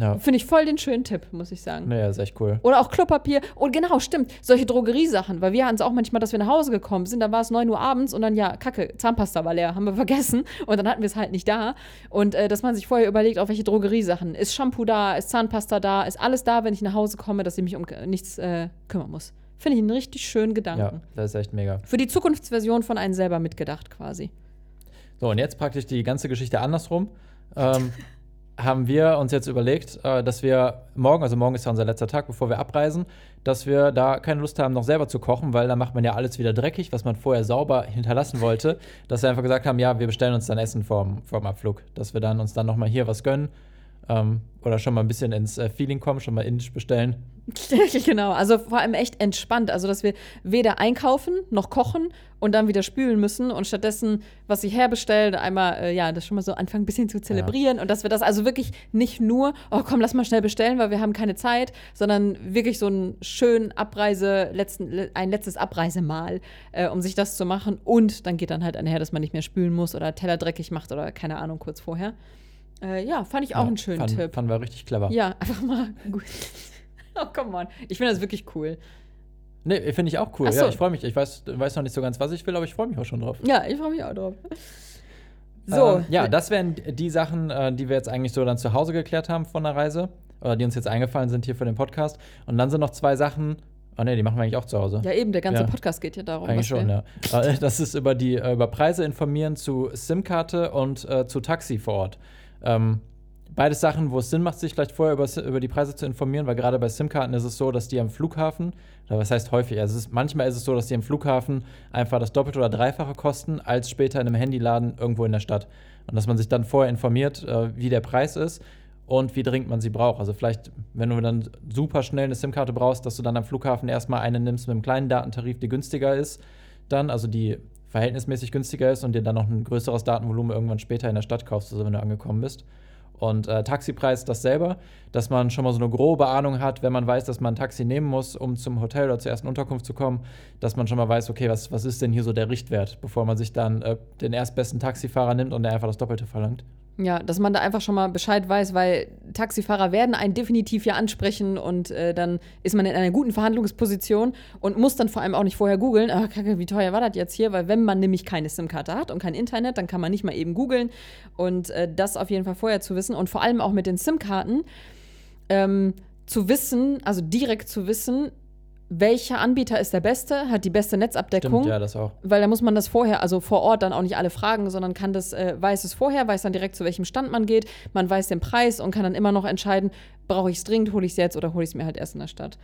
Ja. Finde ich voll den schönen Tipp, muss ich sagen. Naja, ist echt cool. Oder auch Klopapier. Und genau, stimmt. Solche Drogeriesachen. Weil wir hatten es auch manchmal, dass wir nach Hause gekommen sind. Dann war es 9 Uhr abends und dann, ja, Kacke, Zahnpasta war leer. Haben wir vergessen. Und dann hatten wir es halt nicht da. Und äh, dass man sich vorher überlegt, auf welche Drogeriesachen. Ist Shampoo da? Ist Zahnpasta da? Ist alles da, wenn ich nach Hause komme, dass ich mich um nichts äh, kümmern muss. Finde ich einen richtig schönen Gedanken. Ja, das ist echt mega. Für die Zukunftsversion von einem selber mitgedacht quasi. So, und jetzt praktisch die ganze Geschichte andersrum. Ähm, *laughs* haben wir uns jetzt überlegt, äh, dass wir morgen, also morgen ist ja unser letzter Tag, bevor wir abreisen, dass wir da keine Lust haben, noch selber zu kochen, weil da macht man ja alles wieder dreckig, was man vorher sauber *laughs* hinterlassen wollte. Dass wir einfach gesagt haben, ja, wir bestellen uns dann Essen vorm, vorm Abflug. Dass wir dann uns dann noch mal hier was gönnen ähm, oder schon mal ein bisschen ins äh, Feeling kommen, schon mal indisch bestellen. *laughs* genau, also vor allem echt entspannt. Also, dass wir weder einkaufen noch kochen und dann wieder spülen müssen und stattdessen, was sie herbestellen, einmal, äh, ja, das schon mal so anfangen, ein bisschen zu zelebrieren und dass wir das also wirklich nicht nur, oh komm, lass mal schnell bestellen, weil wir haben keine Zeit, sondern wirklich so einen schönen Abreise, letzten, ein letztes Abreisemahl, äh, um sich das zu machen und dann geht dann halt einher, dass man nicht mehr spülen muss oder Teller dreckig macht oder keine Ahnung, kurz vorher. Äh, ja, fand ich auch Ja, einen schönen fand, Tipp. Fanden wir richtig clever. Ja, *laughs* einfach mal gut. Oh, come on. Ich finde das wirklich cool. Nee, finde ich auch cool. So. Ja, ich freue mich. Ich weiß, weiß noch nicht so ganz, was ich will, aber ich freue mich auch schon drauf. Ja, ich freue mich auch drauf. So. Ähm, ja, das wären die Sachen, äh, die wir jetzt eigentlich so dann zu Hause geklärt haben von der Reise. Oder die uns jetzt eingefallen sind hier für den Podcast. Und dann sind noch zwei Sachen. Oh ne, die machen wir eigentlich auch zu Hause. ja, eben, der ganze Ja. Podcast geht ja darum. Eigentlich schon, ja. Äh, Das ist über die äh, über Preise informieren zu SIM-Karte und äh, zu Taxi vor Ort. Ähm, beides Sachen, wo es Sinn macht, sich vielleicht vorher über, über die Preise zu informieren, weil gerade bei SIM-Karten ist es so, dass die am Flughafen, oder was heißt häufig, also ist, manchmal ist es so, dass die am Flughafen einfach das Doppelte oder Dreifache kosten, als später in einem Handyladen irgendwo in der Stadt. Und dass man sich dann vorher informiert, äh, wie der Preis ist und wie dringend man sie braucht. Also vielleicht, wenn du dann super schnell eine SIM-Karte brauchst, dass du dann am Flughafen erstmal eine nimmst mit einem kleinen Datentarif, die günstiger ist, dann, also die verhältnismäßig günstiger ist und dir dann noch ein größeres Datenvolumen irgendwann später in der Stadt kaufst, also wenn du angekommen bist. Und äh, Taxipreis dasselbe, dass man schon mal so eine grobe Ahnung hat, wenn man weiß, dass man ein Taxi nehmen muss, um zum Hotel oder zur ersten Unterkunft zu kommen, dass man schon mal weiß, okay, was, was ist denn hier so der Richtwert, bevor man sich dann äh, den erstbesten Taxifahrer nimmt und der einfach das Doppelte verlangt. Ja, dass man da einfach schon mal Bescheid weiß, weil Taxifahrer werden einen definitiv ja ansprechen und äh, dann ist man in einer guten Verhandlungsposition und muss dann vor allem auch nicht vorher googeln, ah, kacke, wie teuer war das jetzt hier? Weil wenn man nämlich keine SIM-Karte hat und kein Internet, dann kann man nicht mal eben googeln und äh, das auf jeden Fall vorher zu wissen und vor allem auch mit den SIM-Karten ähm, zu wissen, also direkt zu wissen, welcher Anbieter ist der beste, hat die beste Netzabdeckung. Stimmt, ja, das auch. Weil da muss man das vorher, also vor Ort dann auch nicht alle fragen, sondern kann das, äh, weiß es vorher, weiß dann direkt, zu welchem Stand man geht, man weiß den Preis und kann dann immer noch entscheiden, brauche ich es dringend, hole ich es jetzt oder hole ich es mir halt erst in der Stadt.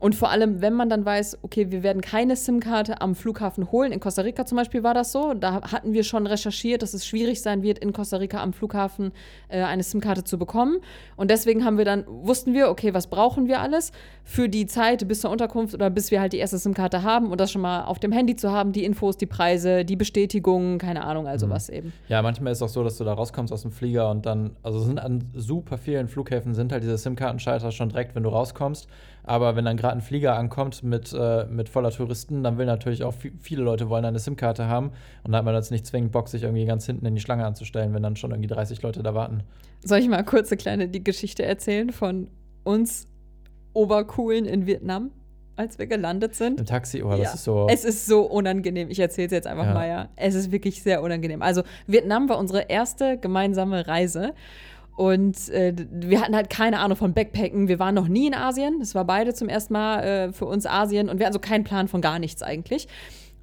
Und vor allem, wenn man dann weiß, okay, wir werden keine SIM-Karte am Flughafen holen. In Costa Rica zum Beispiel war das so. Da hatten wir schon recherchiert, dass es schwierig sein wird, in Costa Rica am Flughafen äh, eine SIM-Karte zu bekommen. Und deswegen haben wir dann, wussten wir, okay, was brauchen wir alles für die Zeit bis zur Unterkunft oder bis wir halt die erste SIM-Karte haben und das schon mal auf dem Handy zu haben, die Infos, die Preise, die Bestätigungen, keine Ahnung, also was eben. Ja, manchmal ist es auch so, dass du da rauskommst aus dem Flieger und dann, also sind an super vielen Flughäfen sind halt diese SIM-Kartenschalter schon direkt, wenn du rauskommst. Aber wenn dann gerade ein Flieger ankommt mit, äh, mit voller Touristen, dann will natürlich auch vi- viele Leute wollen eine SIM-Karte haben. Und da hat man jetzt nicht zwingend Bock, sich irgendwie ganz hinten in die Schlange anzustellen, wenn dann schon irgendwie 30 Leute da warten. Soll ich mal kurz eine kleine die Geschichte erzählen von uns Obercoolen in Vietnam, als wir gelandet sind? Im Taxi, oh, das Ja. ist so. Es ist so unangenehm. Ich erzähle es jetzt einfach Ja. mal, ja. Es ist wirklich sehr unangenehm. Also, Vietnam war unsere erste gemeinsame Reise. Und äh, wir hatten halt keine Ahnung von Backpacken. Wir waren noch nie in Asien. Das war beide zum ersten Mal äh, für uns Asien. Und wir hatten so keinen Plan von gar nichts eigentlich.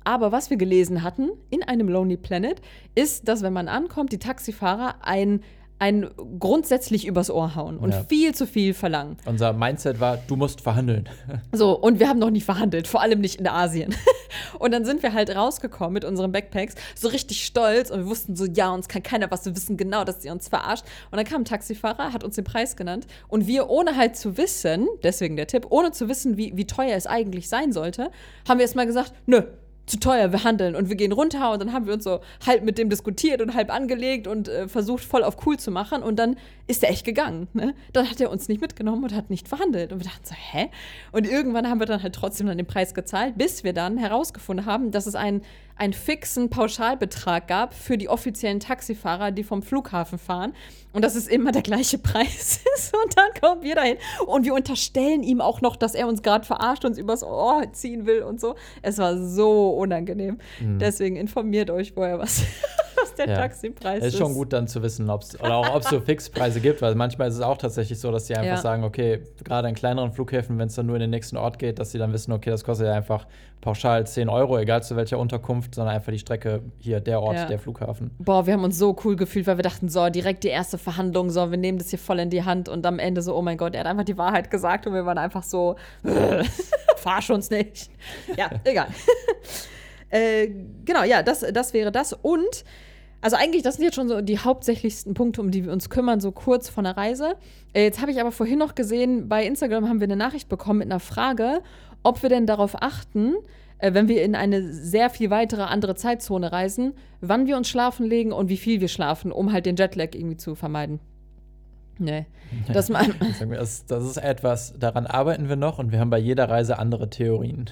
Aber was wir gelesen hatten in einem Lonely Planet, ist, dass wenn man ankommt, die Taxifahrer ein, ein grundsätzlich übers Ohr hauen und Ja. viel zu viel verlangen. unser Mindset war, du musst verhandeln. *laughs* So, und wir haben noch nie verhandelt, vor allem nicht in Asien. *laughs* Und dann sind wir halt rausgekommen mit unseren Backpacks, so richtig stolz und wir wussten so, ja, uns kann keiner was, wir wissen genau, dass sie uns verarscht. Und dann kam ein Taxifahrer, hat uns den Preis genannt und wir, ohne halt zu wissen, deswegen der Tipp, ohne zu wissen, wie, wie teuer es eigentlich sein sollte, haben wir erstmal gesagt, nö, zu teuer, wir handeln und wir gehen runter und dann haben wir uns so halb mit dem diskutiert und halb angelegt und äh, versucht voll auf cool zu machen und dann ist er echt gegangen. Ne? Dann hat er uns nicht mitgenommen und hat nicht verhandelt und wir dachten so, hä? Und irgendwann haben wir dann halt trotzdem dann den Preis gezahlt, bis wir dann herausgefunden haben, dass es einen, einen fixen Pauschalbetrag gab für die offiziellen Taxifahrer, die vom Flughafen fahren. Und dass es immer der gleiche *laughs* Preis ist. Und dann kommen wir dahin. Und wir unterstellen ihm auch noch, dass er uns gerade verarscht, uns übers Ohr ziehen will und so. Es war so unangenehm. Deswegen informiert euch vorher, was *laughs* der. Ja. Taxipreis Es ist. ist schon gut dann zu wissen, ob es oder auch ob es so *laughs* Fixpreise gibt, weil manchmal ist es auch tatsächlich so, dass die einfach Ja. sagen, okay, gerade in kleineren Flughäfen, wenn es dann nur in den nächsten Ort geht, dass sie dann wissen, okay, das kostet ja einfach pauschal 10 Euro, egal zu welcher Unterkunft, sondern einfach die Strecke hier, der Ort, Ja. der Flughafen. Boah, wir haben uns so cool gefühlt, weil wir dachten, so, direkt die erste Verhandlung, so, wir nehmen das hier voll in die Hand und am Ende so, oh mein Gott, er hat einfach die Wahrheit gesagt und wir waren einfach so, *laughs* verarsch uns nicht. Ja, egal. *laughs* äh, genau, ja, das, das wäre das. Und, Also eigentlich, das sind jetzt schon so die hauptsächlichsten Punkte, um die wir uns kümmern, so kurz vor der Reise. Äh, jetzt habe ich aber vorhin noch gesehen, bei Instagram haben wir eine Nachricht bekommen mit einer Frage, ob wir denn darauf achten, äh, wenn wir in eine sehr viel weitere andere Zeitzone reisen, wann wir uns schlafen legen und wie viel wir schlafen, um halt den Jetlag irgendwie zu vermeiden. Nee. Das, das, das ist etwas, daran arbeiten wir noch und wir haben bei jeder Reise andere Theorien.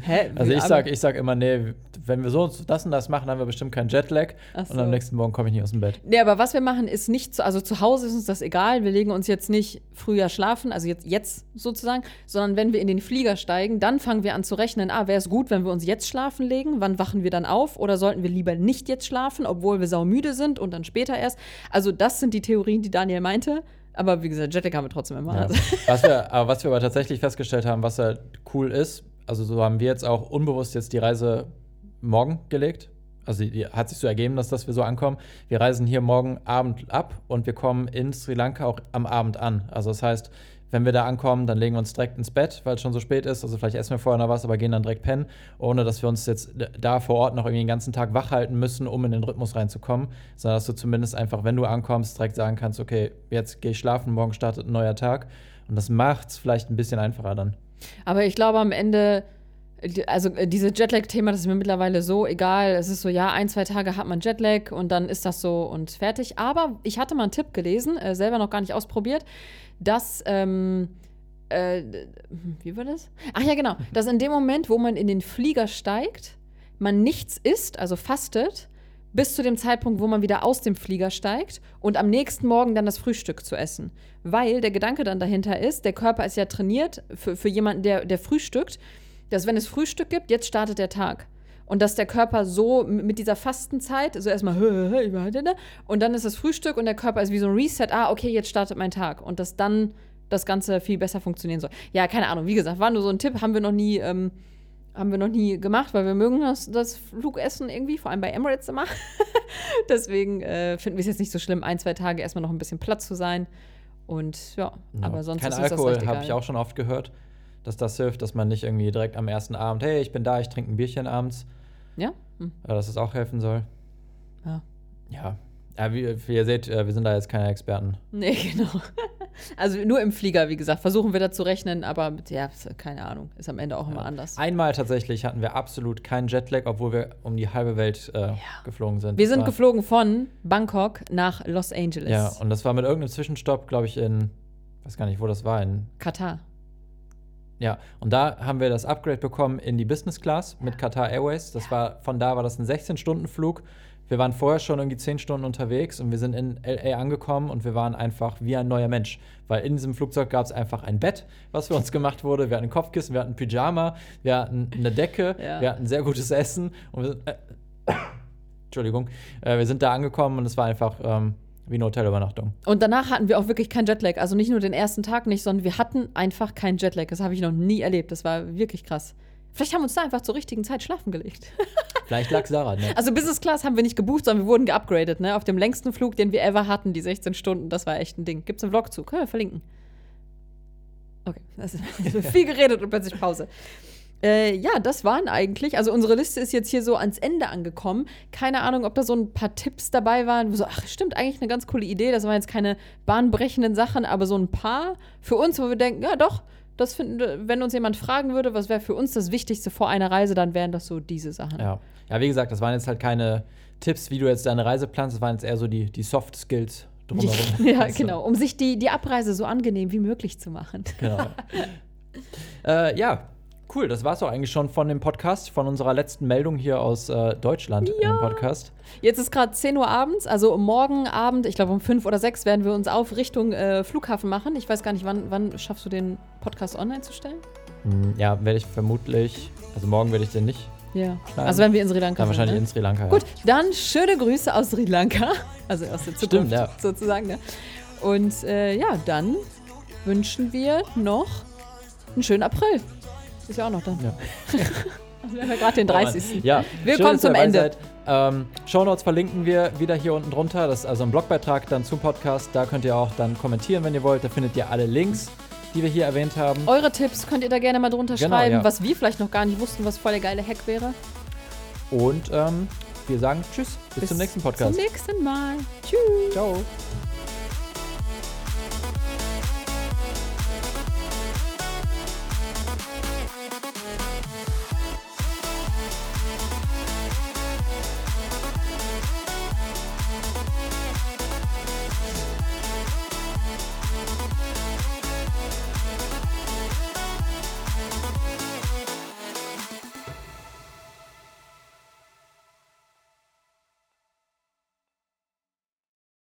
Hä? Also ich aber- sag, ich sag immer, nee, wenn wir so das und das machen, haben wir bestimmt keinen Jetlag Ach und so. am nächsten Morgen komme ich nicht aus dem Bett. Nee, aber was wir machen, ist nicht, zu, also zu Hause ist uns das egal. Wir legen uns jetzt nicht früher schlafen, also jetzt, jetzt sozusagen, sondern wenn wir in den Flieger steigen, dann fangen wir an zu rechnen, ah, wäre es gut, wenn wir uns jetzt schlafen legen? Wann wachen wir dann auf? Oder sollten wir lieber nicht jetzt schlafen, obwohl wir saumüde sind und dann später erst? Also das sind die Theorien, die Daniel meinte. Aber wie gesagt, Jetlag haben wir trotzdem immer. Ja. Also, Was, wir, aber was wir aber tatsächlich festgestellt haben, was halt cool ist, also so haben wir jetzt auch unbewusst jetzt die Reise morgen gelegt. Also die, hat sich so ergeben, dass, dass wir so ankommen. Wir reisen hier morgen Abend ab und wir kommen in Sri Lanka auch am Abend an. Also das heißt, wenn wir da ankommen, dann legen wir uns direkt ins Bett, weil es schon so spät ist. Also vielleicht essen wir vorher noch was, aber gehen dann direkt pennen, ohne dass wir uns jetzt da vor Ort noch irgendwie den ganzen Tag wach halten müssen, um in den Rhythmus reinzukommen. Sondern dass du zumindest einfach, wenn du ankommst, direkt sagen kannst, okay, jetzt gehe ich schlafen, morgen startet ein neuer Tag. Und das macht es vielleicht ein bisschen einfacher dann. Aber ich glaube am Ende, also äh, dieses Jetlag-Thema, das ist mir mittlerweile so egal. Es ist so, ja, ein, zwei Tage hat man Jetlag und dann ist das so und fertig. Aber ich hatte mal einen Tipp gelesen, äh, selber noch gar nicht ausprobiert, dass, ähm, äh, wie war das? Ach ja, genau, dass in dem Moment, wo man in den Flieger steigt, man nichts isst, also fastet, bis zu dem Zeitpunkt, wo man wieder aus dem Flieger steigt und am nächsten Morgen dann das Frühstück zu essen. Weil der Gedanke dann dahinter ist, der Körper ist ja trainiert für, für jemanden, der, der frühstückt, dass wenn es Frühstück gibt, jetzt startet der Tag. Und dass der Körper so mit dieser Fastenzeit, so erstmal, *laughs* ne? und dann ist das Frühstück und der Körper ist wie so ein Reset, ah, okay, jetzt startet mein Tag. Und dass dann das Ganze viel besser funktionieren soll. Ja, keine Ahnung, wie gesagt, war nur so ein Tipp, haben wir noch nie, ähm, haben wir noch nie gemacht, weil wir mögen das, das Flugessen irgendwie, vor allem bei Emirates immer. *laughs* Deswegen äh, finden wir es jetzt nicht so schlimm, ein, zwei Tage erstmal noch ein bisschen Platz zu sein. Und ja, aber sonst Kein ist das Alkohol recht habe ich auch schon oft gehört, dass das hilft, dass man nicht irgendwie direkt am ersten Abend, hey, ich bin da, ich trinke ein Bierchen abends, Ja? Hm. dass es auch helfen soll. Ja. Ja. Ja, wie, wie ihr seht, äh, wir sind da jetzt keine Experten. Nee, *laughs* genau. Also nur im Flieger, wie gesagt, versuchen wir da zu rechnen, aber ja, keine Ahnung, ist am Ende auch immer anders. Einmal tatsächlich hatten wir absolut keinen Jetlag, obwohl wir um die halbe Welt äh, geflogen sind. Wir sind geflogen von Bangkok nach Los Angeles, Ja, und das war mit irgendeinem Zwischenstopp, glaube ich, in, weiß gar nicht, wo das war, in Katar. Ja, und da haben wir das Upgrade bekommen in die Business Class mit Qatar Airways. Das war, von da war das ein 16-Stunden-Flug. Wir waren vorher schon irgendwie 10 Stunden unterwegs und wir sind in LA angekommen und wir waren einfach wie ein neuer Mensch. Weil in diesem Flugzeug gab es einfach ein Bett, was für uns *laughs* gemacht wurde. Wir hatten ein Kopfkissen, wir hatten ein Pyjama, wir hatten eine Decke, *laughs* Ja. wir hatten sehr gutes Essen und wir sind, äh, *coughs* Entschuldigung, äh, wir sind da angekommen und es war einfach ähm, wie eine Hotelübernachtung. Und danach hatten wir auch wirklich keinen Jetlag. Also nicht nur den ersten Tag nicht, sondern wir hatten einfach keinen Jetlag. Das habe ich noch nie erlebt. Das war wirklich krass. Vielleicht haben wir uns da einfach zur richtigen Zeit schlafen gelegt. *laughs* Vielleicht lag es daran, ne? Also Business Class haben wir nicht gebucht, sondern wir wurden geupgradet, ne? Auf dem längsten Flug, den wir ever hatten, die 16 Stunden, das war echt ein Ding. Gibt's einen Vlog zu? Können wir verlinken. Okay, *laughs* ist viel geredet und plötzlich Pause. Äh, ja, das waren eigentlich, also unsere Liste ist jetzt hier so ans Ende angekommen. Keine Ahnung, ob da so ein paar Tipps dabei waren. So, ach, stimmt, eigentlich eine ganz coole Idee. Das waren jetzt keine bahnbrechenden Sachen, aber so ein paar für uns, wo wir denken, ja doch, das finden, wenn uns jemand fragen würde, was wäre für uns das Wichtigste vor einer Reise, dann wären das so diese Sachen. Ja. ja, wie gesagt, das waren jetzt halt keine Tipps, wie du jetzt deine Reise planst, das waren jetzt eher so die, die Soft Skills drumherum. *laughs* Ja, Also, genau, um sich die, die Abreise so angenehm wie möglich zu machen. genau. *laughs* äh, ja, cool, das war's auch eigentlich schon von dem Podcast, von unserer letzten Meldung hier aus äh, Deutschland im Podcast. Jetzt ist gerade 10 Uhr abends, also morgen Abend, ich glaube um 5 oder 6 werden wir uns auf Richtung äh, Flughafen machen. Ich weiß gar nicht, wann, wann schaffst du den Podcast online zu stellen? Hm, ja, werde ich vermutlich, also morgen werde ich den nicht, Ja. Schneiden. Also wenn wir in Sri Lanka dann wahrscheinlich in sind. Sri Lanka. Ne? Gut, dann schöne Grüße aus Sri Lanka, *laughs* also aus der Zukunft Stimmt, ja. sozusagen. Ne? Und äh, ja, dann wünschen wir noch einen schönen April. Ist ja auch noch da. Ja. *laughs* Also wir haben ja gerade den 30. Ja, Wir schön, zum Ende. Ähm, Shownotes verlinken wir wieder hier unten drunter. Das ist also ein Blogbeitrag dann zum Podcast. Da könnt ihr auch dann kommentieren, wenn ihr wollt. Da findet ihr alle Links, die wir hier erwähnt haben. Eure Tipps könnt ihr da gerne mal drunter Genau, schreiben, ja. was wir vielleicht noch gar nicht wussten, was voll der geile Hack wäre. Und ähm, Wir sagen Tschüss, bis, zum nächsten Podcast. Zum nächsten Mal. Tschüss. Ciao.